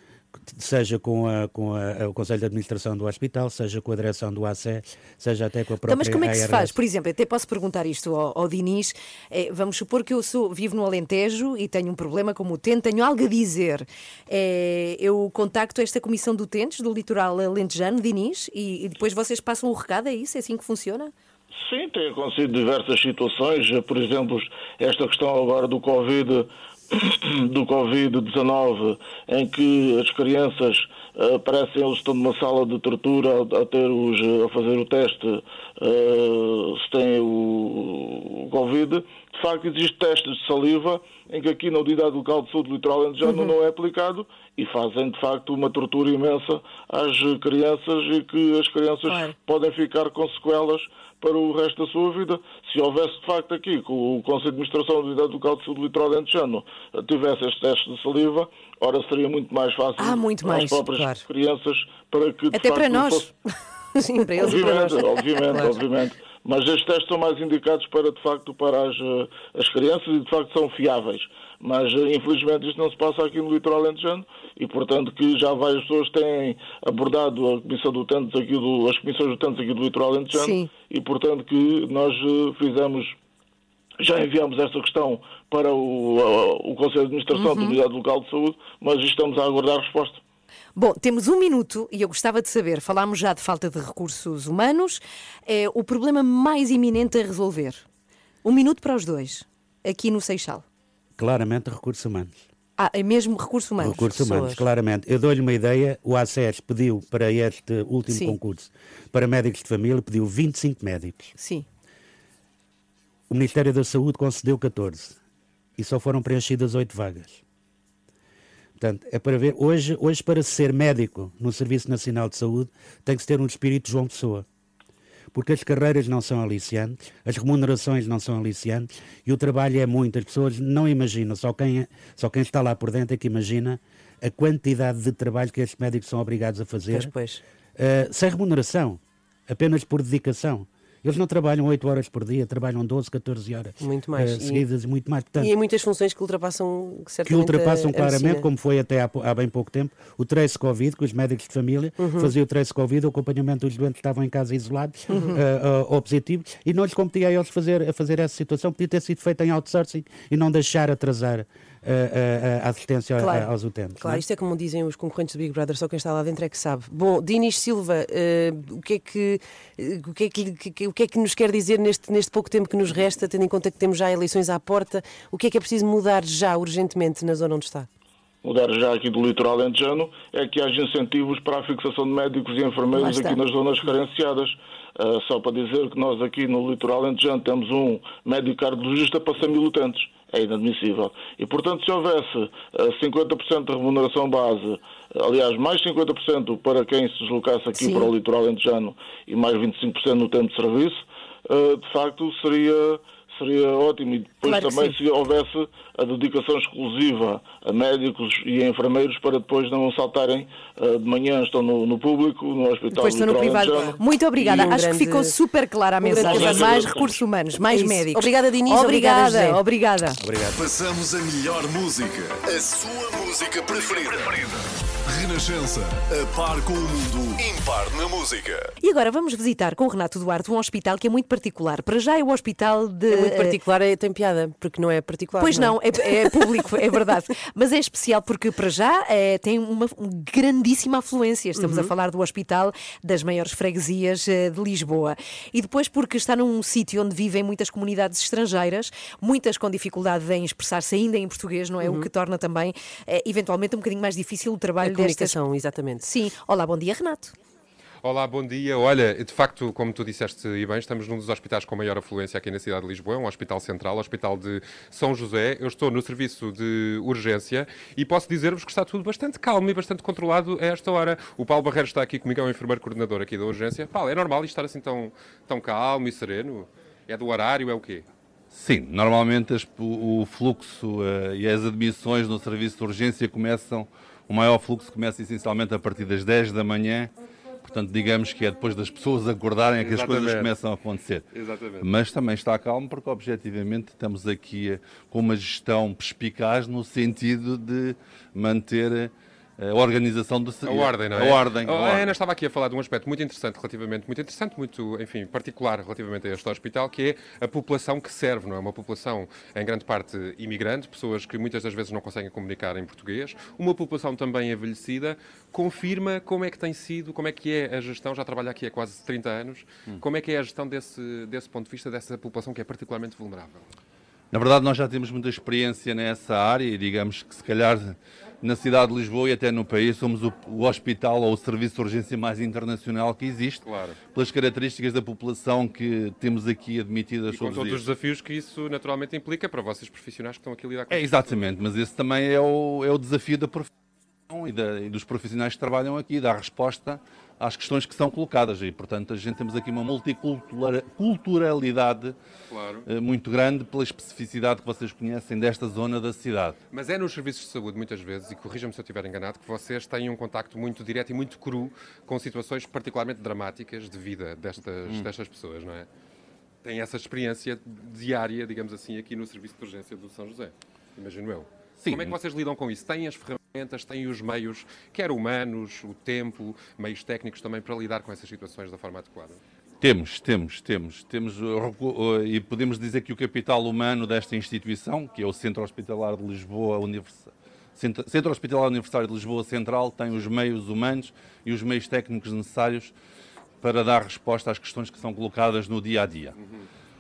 seja com, a, com a, o Conselho de Administração do Hospital, seja com a direção do ACE, seja até com a própria então, Mas como é que ARS. se faz? Por exemplo, até posso perguntar isto ao, ao Diniz. É, vamos supor que eu sou, vivo no Alentejo e tenho um problema como o utente, tenho algo a dizer. É, eu contacto esta Comissão de Utentes do Litoral Alentejano, Diniz, e, e depois vocês passam o recado, é isso? É assim que funciona? Sim, tem acontecido diversas situações, por exemplo, esta questão agora do Covid do Covid-19, em que as crianças uh, parecem eles estão numa sala de tortura a, ter os, a fazer o teste uh, se têm o, o, Covid, de facto existem testes de saliva em que aqui na Unidade Local de Saúde do Litoral Alentejano uhum. não é aplicado e fazem de facto uma tortura imensa às crianças e que as crianças claro. podem ficar com sequelas para o resto da sua vida. Se houvesse, de facto, aqui, que o Conselho de Administração da Unidade Local de Saúde do Litoral Alentejano tivesse este teste de saliva, ora seria muito mais fácil ah, muito para mais, as próprias claro. crianças para que, Até facto, para nós. Fosse... Sim, para eles obviamente, para nós. obviamente, claro. obviamente. Mas estes testes são mais indicados para, de facto, para as, eh, as crianças e, de facto, são fiáveis. Mas, eh, infelizmente, isto não se passa aqui no litoral alentejano e, portanto, que já várias pessoas têm abordado a Comissão do Tantos aqui do, as comissões do Tantos aqui do litoral alentejano Sim. e, portanto, que nós eh, fizemos já enviamos esta questão para o, o Conselho de Administração uhum. da Unidade Local de Saúde, mas estamos a aguardar a resposta. Bom, temos um minuto e eu gostava de saber, falámos já de falta de recursos humanos, é o problema mais iminente a resolver. Um minuto para os dois, aqui no Seixal. Claramente recursos humanos. Ah, é mesmo recursos humanos? Recursos humanos, claramente. Eu dou-lhe uma ideia, o ACES pediu para este último Sim. concurso, para médicos de família, pediu 25 médicos. Sim. O Ministério da Saúde concedeu 14 e só foram preenchidas 8 vagas. Portanto, é para ver, hoje, hoje para ser médico no Serviço Nacional de Saúde tem que ter um espírito João Pessoa porque as carreiras não são aliciantes, as remunerações não são aliciantes e o trabalho é muito. As pessoas não imaginam, só quem, só quem está lá por dentro é que imagina a quantidade de trabalho que estes médicos são obrigados a fazer pois, pois. Uh, sem remuneração, apenas por dedicação. Eles não trabalham 8 horas por dia, trabalham 12, 14 horas. Muito mais. Uh, seguidas, e, muito mais. Portanto, e em muitas funções que ultrapassam Que ultrapassam claramente, como foi até há, há, bem pouco tempo, o trace Covid, que os médicos de família uhum. faziam o trace Covid, o acompanhamento dos doentes que estavam em casa isolados, uhum. uh, uh, ou positivos, e não lhes competia a eles fazer, a fazer essa situação, podia ter sido feita em outsourcing e não deixar atrasar a, a, assistência claro, aos utentes. Claro, é? isto é como dizem os concorrentes do Big Brother, só quem está lá dentro é que sabe. Bom, Dinis Silva, uh, o, que é que, uh, o, que é que, o que é que nos quer dizer neste, neste pouco tempo que nos resta, tendo em conta que temos já eleições à porta, o que é que é preciso mudar já, urgentemente, na zona onde está? mudar já aqui do litoral alentejano é que haja incentivos para a fixação de médicos e enfermeiros aqui nas zonas carenciadas. Uh, só para dizer que nós aqui no litoral alentejano temos um médico cardiologista para 100 mil utentes é inadmissível. E, portanto, se houvesse 50% de remuneração base, aliás, mais 50% para quem se deslocasse aqui Sim. para o litoral entejano e mais 25% no tempo de serviço, eh, de facto seria seria ótimo. E depois claro também se houvesse a dedicação exclusiva a médicos e a enfermeiros para depois não saltarem uh, de manhã, estão no, no, público, no hospital. Depois estão no privado. Muito obrigada. Um Acho grande... que ficou super clara a mensagem. Um mais recursos humanos, mais é médicos. Obrigada, Diniz. Obrigada. Obrigada. obrigada. Passamos a melhor música. A sua música preferida. preferida. Renascença, a par com o mundo, impar na música. E agora vamos visitar com o Renato Duarte um hospital que é muito particular. Para já é o hospital de. É muito particular, é, tem piada, porque não é particular. Pois não, é? é, é público, é verdade. Mas é especial porque, para já, é, tem uma grandíssima afluência. Estamos Uhum. a falar do hospital das maiores freguesias eh, de Lisboa. E depois, porque está num sítio onde vivem muitas comunidades estrangeiras, muitas com dificuldade em expressar-se ainda em português, não é? O que torna também, eh, eventualmente, um bocadinho mais difícil o trabalho Uhum. Destas. comunicação, exatamente. Sim. Olá, bom dia, Renato. Olá, bom dia. Olha, de facto, como tu disseste e bem, estamos num dos hospitais com maior afluência aqui na cidade de Lisboa, é um hospital central, o Hospital de São José. Eu estou no serviço de urgência e posso dizer-vos que está tudo bastante calmo e bastante controlado a esta hora. O Paulo Barreiro está aqui comigo, é o enfermeiro coordenador aqui da urgência. Paulo, é normal isto estar assim tão, tão calmo e sereno? É do horário, é o quê? Sim, normalmente as- o o fluxo eh, e as admissões no serviço de urgência começam, o maior fluxo começa essencialmente a partir das 10 da manhã, portanto digamos que é depois das pessoas acordarem é que as coisas começam a acontecer. Exatamente. Mas também está calmo porque objetivamente estamos aqui com uma gestão perspicaz no sentido de manter a organização do A ordem, não é? A ordem. A, a ordem. Ana estava aqui a falar de um aspecto muito interessante, relativamente, muito interessante, muito, enfim, particular relativamente a este hospital, que é a população que serve, não é? Uma população, em grande parte, imigrante, pessoas que muitas das vezes não conseguem comunicar em português, uma população também envelhecida, confirma como é que tem sido, como é que é a gestão, já trabalha aqui há quase 30 anos, Hum. como é que é a gestão desse, desse ponto de vista, dessa população que é particularmente vulnerável? Na verdade, nós já temos muita experiência nessa área e digamos que se calhar na cidade de Lisboa e até no país somos o, o hospital ou o serviço de urgência mais internacional que existe, Claro. pelas características da população que temos aqui admitida E com todos os todos os dias. desafios que isso naturalmente implica para vocês profissionais que estão aqui a lidar com É, exatamente, mas esse também é o, é o desafio da profissão e, da- e dos profissionais que trabalham aqui, dar resposta às questões que são colocadas e, portanto, a gente temos aqui uma multiculturalidade Claro. eh, muito grande pela especificidade que vocês conhecem desta zona da cidade. Mas é nos serviços de saúde, muitas vezes, e corrija-me se eu estiver enganado, que vocês têm um contacto muito direto e muito cru com situações particularmente dramáticas de vida destas, Hum. destas pessoas, não é? Têm essa experiência diária, digamos assim, aqui no serviço de urgência do São José, imagino eu. Sim. Como é que vocês lidam com isso? Têm as ferramentas, têm os meios, quer humanos, o tempo, meios técnicos também, para lidar com essas situações da forma adequada? Temos, temos, temos. temos recu- uh, e podemos dizer que o capital humano desta instituição, que é o Centro Hospitalar de Lisboa, Univers- Centro, Centro Hospitalar Universitário de Lisboa Central, tem os meios humanos e os meios técnicos necessários para dar resposta às questões que são colocadas no dia a dia.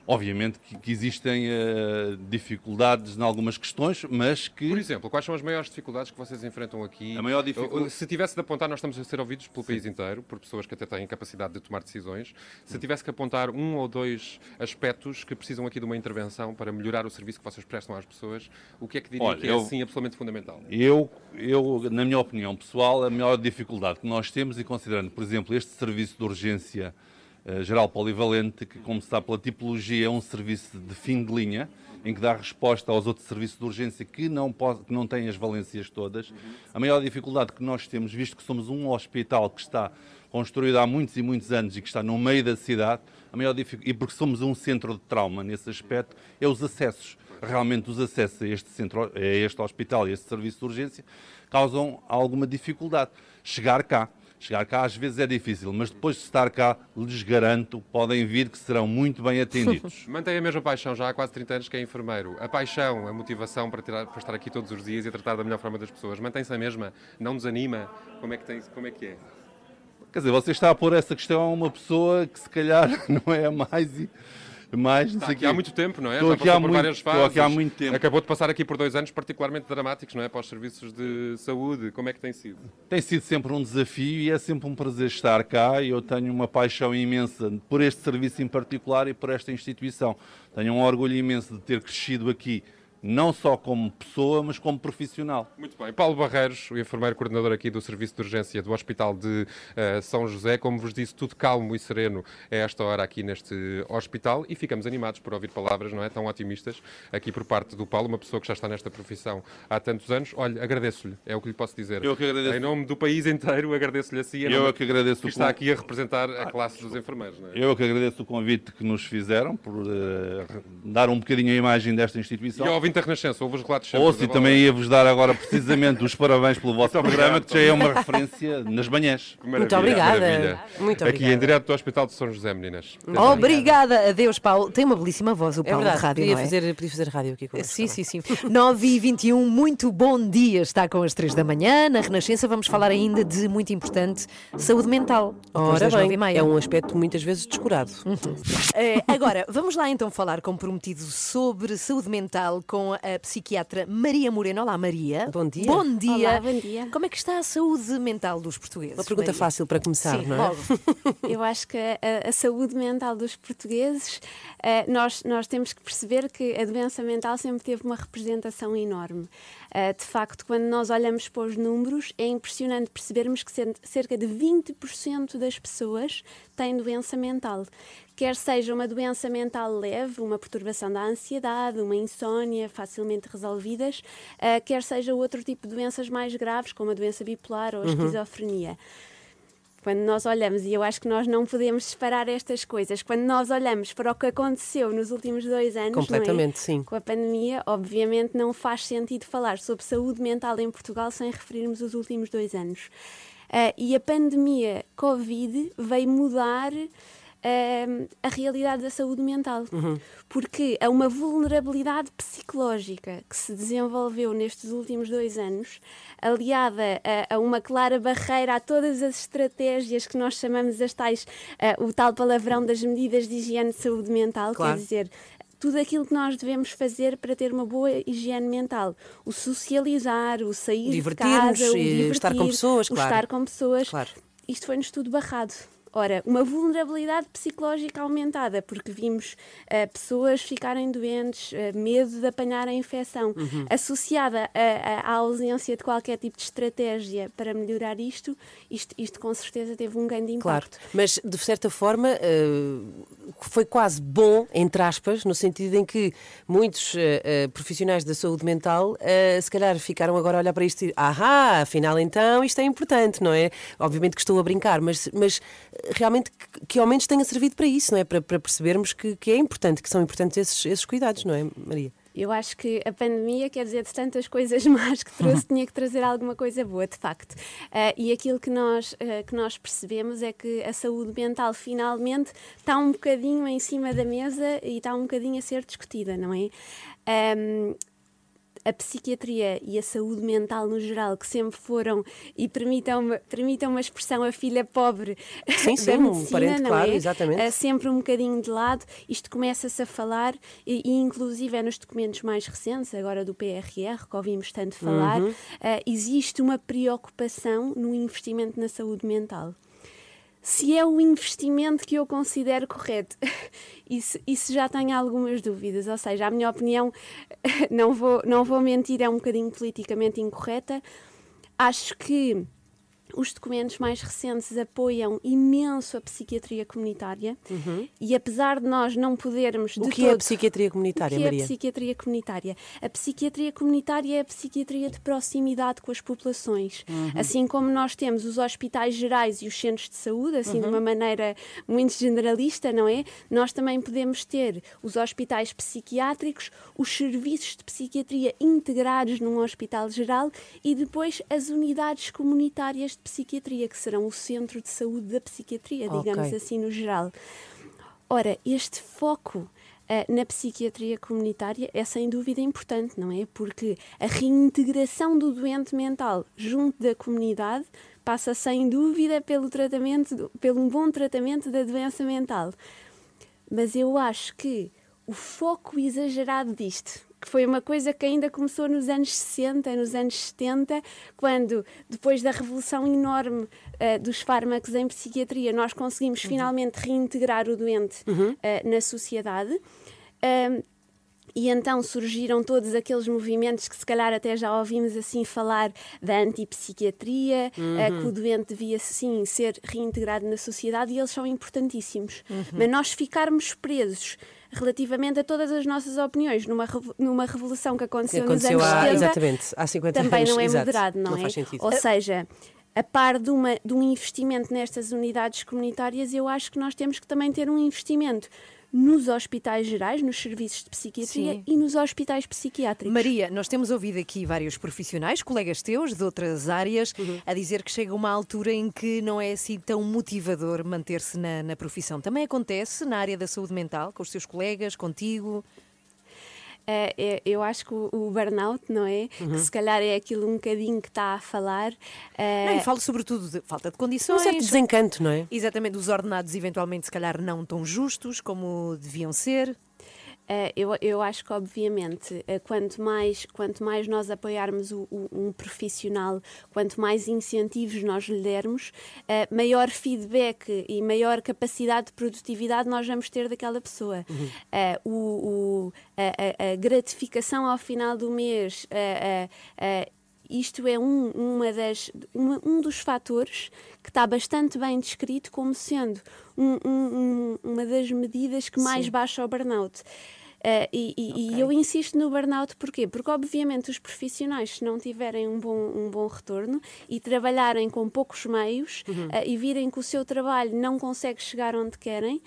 Obviamente que, que existem uh, dificuldades em algumas questões, mas que. Por exemplo, quais são as maiores dificuldades que vocês enfrentam aqui? A maior dificuldade- Se tivesse de apontar, nós estamos a ser ouvidos pelo país inteiro, por pessoas que até têm capacidade de tomar decisões. Se tivesse que apontar um ou dois aspectos que precisam aqui de uma intervenção para melhorar o serviço que vocês prestam às pessoas, o que é que diria Olha, que é eu- assim absolutamente fundamental? Eu, eu, na minha opinião pessoal, a maior dificuldade que nós temos, e considerando, por exemplo, este serviço de urgência geral polivalente, que, como se sabe pela tipologia, é um serviço de fim de linha, em que dá resposta aos outros serviços de urgência que não, pode, que não têm as valências todas. A maior dificuldade que nós temos, visto que somos um hospital que está construído há muitos e muitos anos e que está no meio da cidade, a maior e porque somos um centro de trauma nesse aspecto, é os acessos. Realmente os acessos a este, centro, a este hospital e a este serviço de urgência causam alguma dificuldade. Chegar cá. Chegar cá às vezes é difícil, mas depois de estar cá, lhes garanto, podem vir que serão muito bem atendidos. Mantém a mesma paixão já há quase 30 anos que é enfermeiro. A paixão, a motivação para, tirar- para estar aqui todos os dias e tratar da melhor forma das pessoas, mantém-se a mesma? Não desanima? Como é que, tem, como é, que é? Quer dizer, você está a pôr essa questão a uma pessoa que se calhar não é a mais. Mais não sei aqui quê. há muito tempo, não é? Estou Já aqui há muito- várias estou aqui há muito tempo. Acabou de passar aqui por dois anos particularmente dramáticos, não é? Para os serviços de saúde. Como é que tem sido? Tem sido sempre um desafio e é sempre um prazer estar cá eu tenho uma paixão imensa por este serviço em particular e por esta instituição. Tenho um orgulho imenso de ter crescido aqui, não só como pessoa, mas como profissional. Muito bem. Paulo Barreiros, o enfermeiro coordenador aqui do Serviço de Urgência do Hospital de eh, São José. Como vos disse, tudo calmo e sereno a esta hora aqui neste hospital e ficamos animados por ouvir palavras, não é? Tão otimistas aqui por parte do Paulo, uma pessoa que já está nesta profissão há tantos anos. Olha, agradeço-lhe, é o que lhe posso dizer. Eu que agradeço. Em nome do país inteiro, agradeço-lhe assim. em Eu é que agradeço que está aqui a representar a classe dos enfermeiros, não é? Eu é que agradeço o convite que nos fizeram por eh, dar um bocadinho a imagem desta instituição. E ouvinte da Renascença, ouve os relatos sempre Ouço e também ia-vos dar agora precisamente os parabéns pelo vosso programa, que já é uma referência nas manhãs. Muito obrigada. maravilha. Muito Aqui obrigada. em direto do Hospital de São José, meninas. Obrigada. Adeus, Paulo. Tem uma belíssima voz, o É Paulo verdade, de rádio, podia, não é? fazer, podia fazer rádio aqui connosco. Sim, também. sim, sim. 9 e 21, muito bom dia. Está com as 3 da manhã. Na Renascença vamos falar ainda de muito importante saúde mental. Ora bem, é um aspecto muitas vezes descurado. Eh, agora, vamos lá então falar, como prometido, sobre saúde mental com a psiquiatra Maria Moreno. Olá, Maria. Bom dia. Bom dia. Olá, bom dia. Como é que está a saúde mental dos portugueses? Uma pergunta Maria? fácil para começar, Sim, não é? logo. Eu acho que a, a saúde mental dos portugueses, eh, nós, nós temos que perceber que a doença mental sempre teve uma representação enorme. Eh, de facto, quando nós olhamos para os números, é impressionante percebermos que cer- cerca de 20% das pessoas têm doença mental. Quer seja uma doença mental leve, uma perturbação da ansiedade, uma insónia facilmente resolvidas, eh, quer seja outro tipo de doenças mais graves, como a doença bipolar ou a esquizofrenia. Quando nós olhamos, e eu acho que nós não podemos separar estas coisas, quando nós olhamos para o que aconteceu nos últimos dois anos, é? Completamente, sim. com a pandemia, obviamente não faz sentido falar sobre saúde mental em Portugal sem referirmos os últimos dois anos. Ah, e a pandemia Covid veio mudar ah, a realidade da saúde mental. Porque há uma vulnerabilidade psicológica que se desenvolveu nestes últimos dois anos, aliada a, a uma clara barreira a todas as estratégias que nós chamamos as tais, ah, o tal palavrão das medidas de higiene de saúde mental, Claro. quer dizer, tudo aquilo que nós devemos fazer para ter uma boa higiene mental. O socializar, o sair de casa, o divertir, estar com pessoas, o claro. estar com pessoas. Claro. Isto foi-nos tudo barrado. Ora, uma vulnerabilidade psicológica aumentada, porque vimos ah, pessoas ficarem doentes, ah, medo de apanhar a infecção, Uhum. associada à ausência de qualquer tipo de estratégia para melhorar isto, isto, isto com certeza teve um grande Claro, impacto. mas de certa forma eh, foi quase bom, entre aspas, no sentido em que muitos profissionais da saúde mental se calhar ficaram agora a olhar para isto e ahá, afinal então isto é importante, não é? Obviamente que estou a brincar, mas, mas realmente que, que ao menos tenha servido para isso, não é? Para, para percebermos que, que é importante, que são importantes esses, esses cuidados, não é, Maria? Eu acho que a pandemia, quer dizer, de tantas coisas más que trouxe, tinha que trazer alguma coisa boa, de facto. Ah, e aquilo que nós, ah, que nós percebemos é que a saúde mental finalmente está um bocadinho em cima da mesa e está um bocadinho a ser discutida, não é? Ahm, a psiquiatria e a saúde mental no geral, que sempre foram, e permitam-me permitam uma expressão, a filha pobre Sim, sim, da um medicina, parente, não claro, é? exatamente. Sempre um bocadinho de lado, isto começa-se a falar, e, e inclusive é nos documentos mais recentes, agora do PRR, que ouvimos tanto falar, Uhum. ah, existe uma preocupação no investimento na saúde mental. Se é o investimento que eu considero correto, isso, isso já tenho algumas dúvidas. Ou seja, a minha opinião, não vou, não vou mentir, é um bocadinho politicamente incorreta. Acho que os documentos mais recentes apoiam imenso a psiquiatria comunitária e apesar de nós não podermos de Uhum. O que é a todo- psiquiatria comunitária, o que é a Maria? psiquiatria comunitária? A psiquiatria comunitária é a psiquiatria de proximidade com as populações. Uhum. Assim como nós temos os hospitais gerais e os centros de saúde, assim Uhum. de uma maneira muito generalista, não é? Nós também podemos ter os hospitais psiquiátricos, os serviços de psiquiatria integrados num hospital geral e depois as unidades comunitárias psiquiatria, que serão o centro de saúde da psiquiatria, digamos Ok. assim, no geral. Ora, este foco eh, na psiquiatria comunitária é sem dúvida importante, não é? Porque a reintegração do doente mental junto da comunidade passa sem dúvida pelo tratamento, pelo um bom tratamento da doença mental. Mas eu acho que o foco exagerado disto, que foi uma coisa que ainda começou nos anos 60, nos anos 70, quando, depois da revolução enorme eh, dos fármacos em psiquiatria, nós conseguimos finalmente reintegrar o doente eh, na sociedade. Ahm, e então surgiram todos aqueles movimentos que se calhar até já ouvimos assim falar da antipsiquiatria, eh, que o doente devia sim ser reintegrado na sociedade e eles são importantíssimos. Mas nós ficarmos presos relativamente a todas as nossas opiniões numa, numa revolução que Que aconteceu, nos aconteceu anos há, 70 exatamente, há 50 também anos. não é exato. moderado, não, é? faz sentido. Ou seja, a par de, uma, de um investimento nestas unidades comunitárias, eu acho que nós temos que também ter um investimento nos hospitais gerais, nos serviços de psiquiatria Sim. e nos hospitais psiquiátricos. Maria, nós temos ouvido aqui vários profissionais, colegas teus de outras áreas, Uhum. a dizer que chega uma altura em que não é assim tão motivador manter-se na, na profissão. Também acontece na área da saúde mental, com os teus colegas, contigo? É, é, eu acho que o, o burnout, não é? Uhum. Que se calhar é aquilo um bocadinho que está a falar. é, Não, e falo sobretudo de falta de Um condições. certo desencanto, não é? Exatamente, dos ordenados eventualmente se calhar não tão justos como deviam ser. Eh, eu, eu acho que, obviamente, eh, quanto mais, quanto mais nós apoiarmos o- o- um profissional, quanto mais incentivos nós lhe dermos, eh, maior feedback e maior capacidade de produtividade nós vamos ter daquela pessoa. Eh, o, a, a- gratificação ao final do mês. isto é um, uma das, uma- um dos fatores que está bastante bem descrito como sendo um- um- um- uma das medidas que mais baixa o burnout. Eh, e, e- e eu insisto no burnout porquê? Porque, obviamente, os profissionais, se não tiverem um bom, um bom retorno e trabalharem com poucos meios eh, e virem que o seu trabalho não consegue chegar onde querem,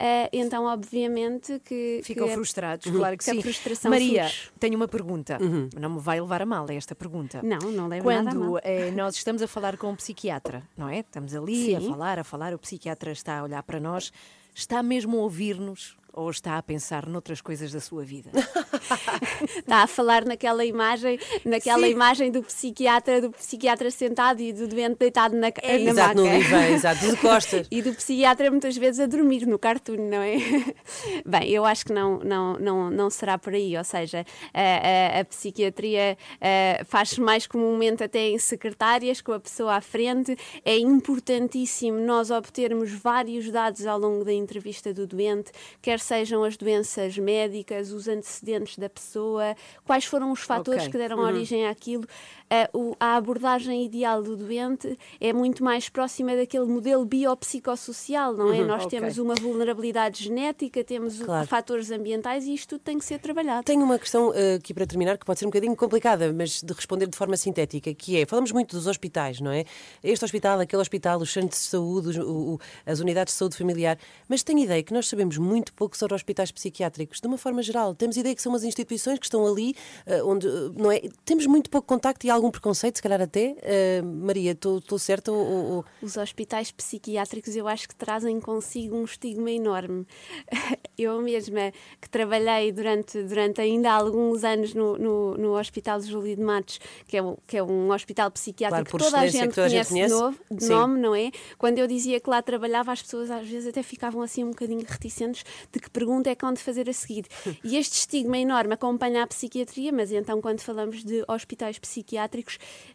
eh, então, obviamente, que. Ficam que a- frustrados, claro que que a sim. frustração Maria, surge. tenho uma pergunta. Não me vai levar a mal esta pergunta. Não, não leva nada a Quando mal. eh, nós estamos a falar com um psiquiatra, não é? Estamos ali a Sim. falar, a falar, o psiquiatra está a olhar para nós, está mesmo a ouvir-nos ou está a pensar noutras coisas da sua vida? Está a falar naquela imagem, naquela Sim. imagem do psiquiatra, do psiquiatra sentado e do doente deitado na, ca- na Exato, no maca. divã, exato, de costas. E do psiquiatra muitas vezes a dormir no cartoon, não é? Bem, eu acho que não, não, não, não será por aí, ou seja, a, a- a psiquiatria faz-se mais comumente até em secretárias, com a pessoa à frente. É importantíssimo nós obtermos vários dados ao longo da entrevista do doente, quer sejam as doenças médicas, os antecedentes da pessoa, quais foram os fatores Ok. que deram Uhum. origem àquilo. Eh, o- a abordagem ideal do doente é muito mais próxima daquele modelo biopsicossocial, não é? Uhum, Nós ok. temos uma vulnerabilidade genética, temos Claro. fatores ambientais e isto tudo tem que ser trabalhado. Tenho uma questão eh, aqui para terminar que pode ser um bocadinho complicada, mas de responder de forma sintética, que é, falamos muito dos hospitais, não é? Este hospital, aquele hospital, os centros de saúde, os- o- o- as unidades de saúde familiar, mas tenho ideia que nós sabemos muito pouco sobre hospitais psiquiátricos, de uma forma geral. Temos ideia que são umas instituições que estão ali, eh, onde, eh, não é? Temos muito pouco contacto e algum preconceito, se calhar até. Eh, Maria, estou certa ou- ou... Os hospitais psiquiátricos eu acho que trazem consigo um estigma enorme. Eu mesma, que trabalhei durante, durante ainda alguns anos no, no, no Hospital de Júlio de Matos, que é, um- que é um hospital psiquiátrico Claro, que toda a excelência, gente que toda a gente conhece, de, conhece. novo, de Sim. nome, não é? Quando eu dizia que lá trabalhava, as pessoas às vezes até ficavam assim um bocadinho reticentes de que pergunta é que hão de fazer a seguir. E este estigma enorme acompanha a psiquiatria, mas então quando falamos de hospitais psiquiátricos,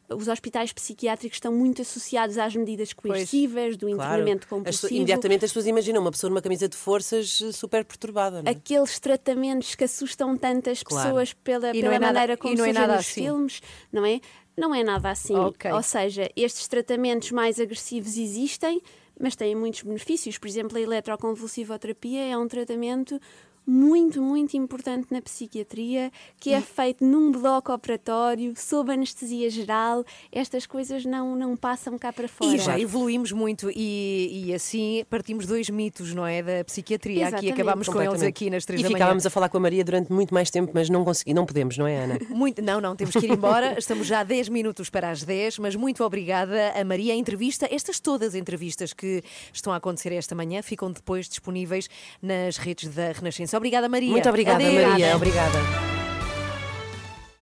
os hospitais psiquiátricos estão muito associados às medidas coercivas, do Claro, internamento as pessoas- compulsivo. imediatamente as pessoas imaginam uma pessoa numa camisa de forças eh, super perturbada, não é? Aqueles tratamentos que assustam tantas Claro. pessoas pela, E pela é nada- maneira como e não é surgem nada nos assim. filmes, não é? Não é nada assim. Ok. Ou seja, estes tratamentos mais agressivos existem, mas têm muitos benefícios. Por exemplo, a eletroconvulsivoterapia é um tratamento muito, muito importante na psiquiatria, que é feito num bloco operatório, sob anestesia geral. Estas coisas não, não passam cá para fora. E já evoluímos muito e, e assim partimos dois mitos, não é? Da psiquiatria. Aqui Exatamente. acabámos com eles aqui nas três E da manhã. ficávamos a falar com a Maria durante muito mais tempo, mas não consegui, não podemos, não é, Ana? Muito, não, não, temos que ir embora. Estamos já a 10 minutos para as 10, mas muito obrigada a Maria. A entrevista, estas todas as entrevistas que estão a acontecer esta manhã ficam depois disponíveis nas redes da Renascença. Obrigada, Maria. Muito obrigada, Adeus. Maria. Obrigada.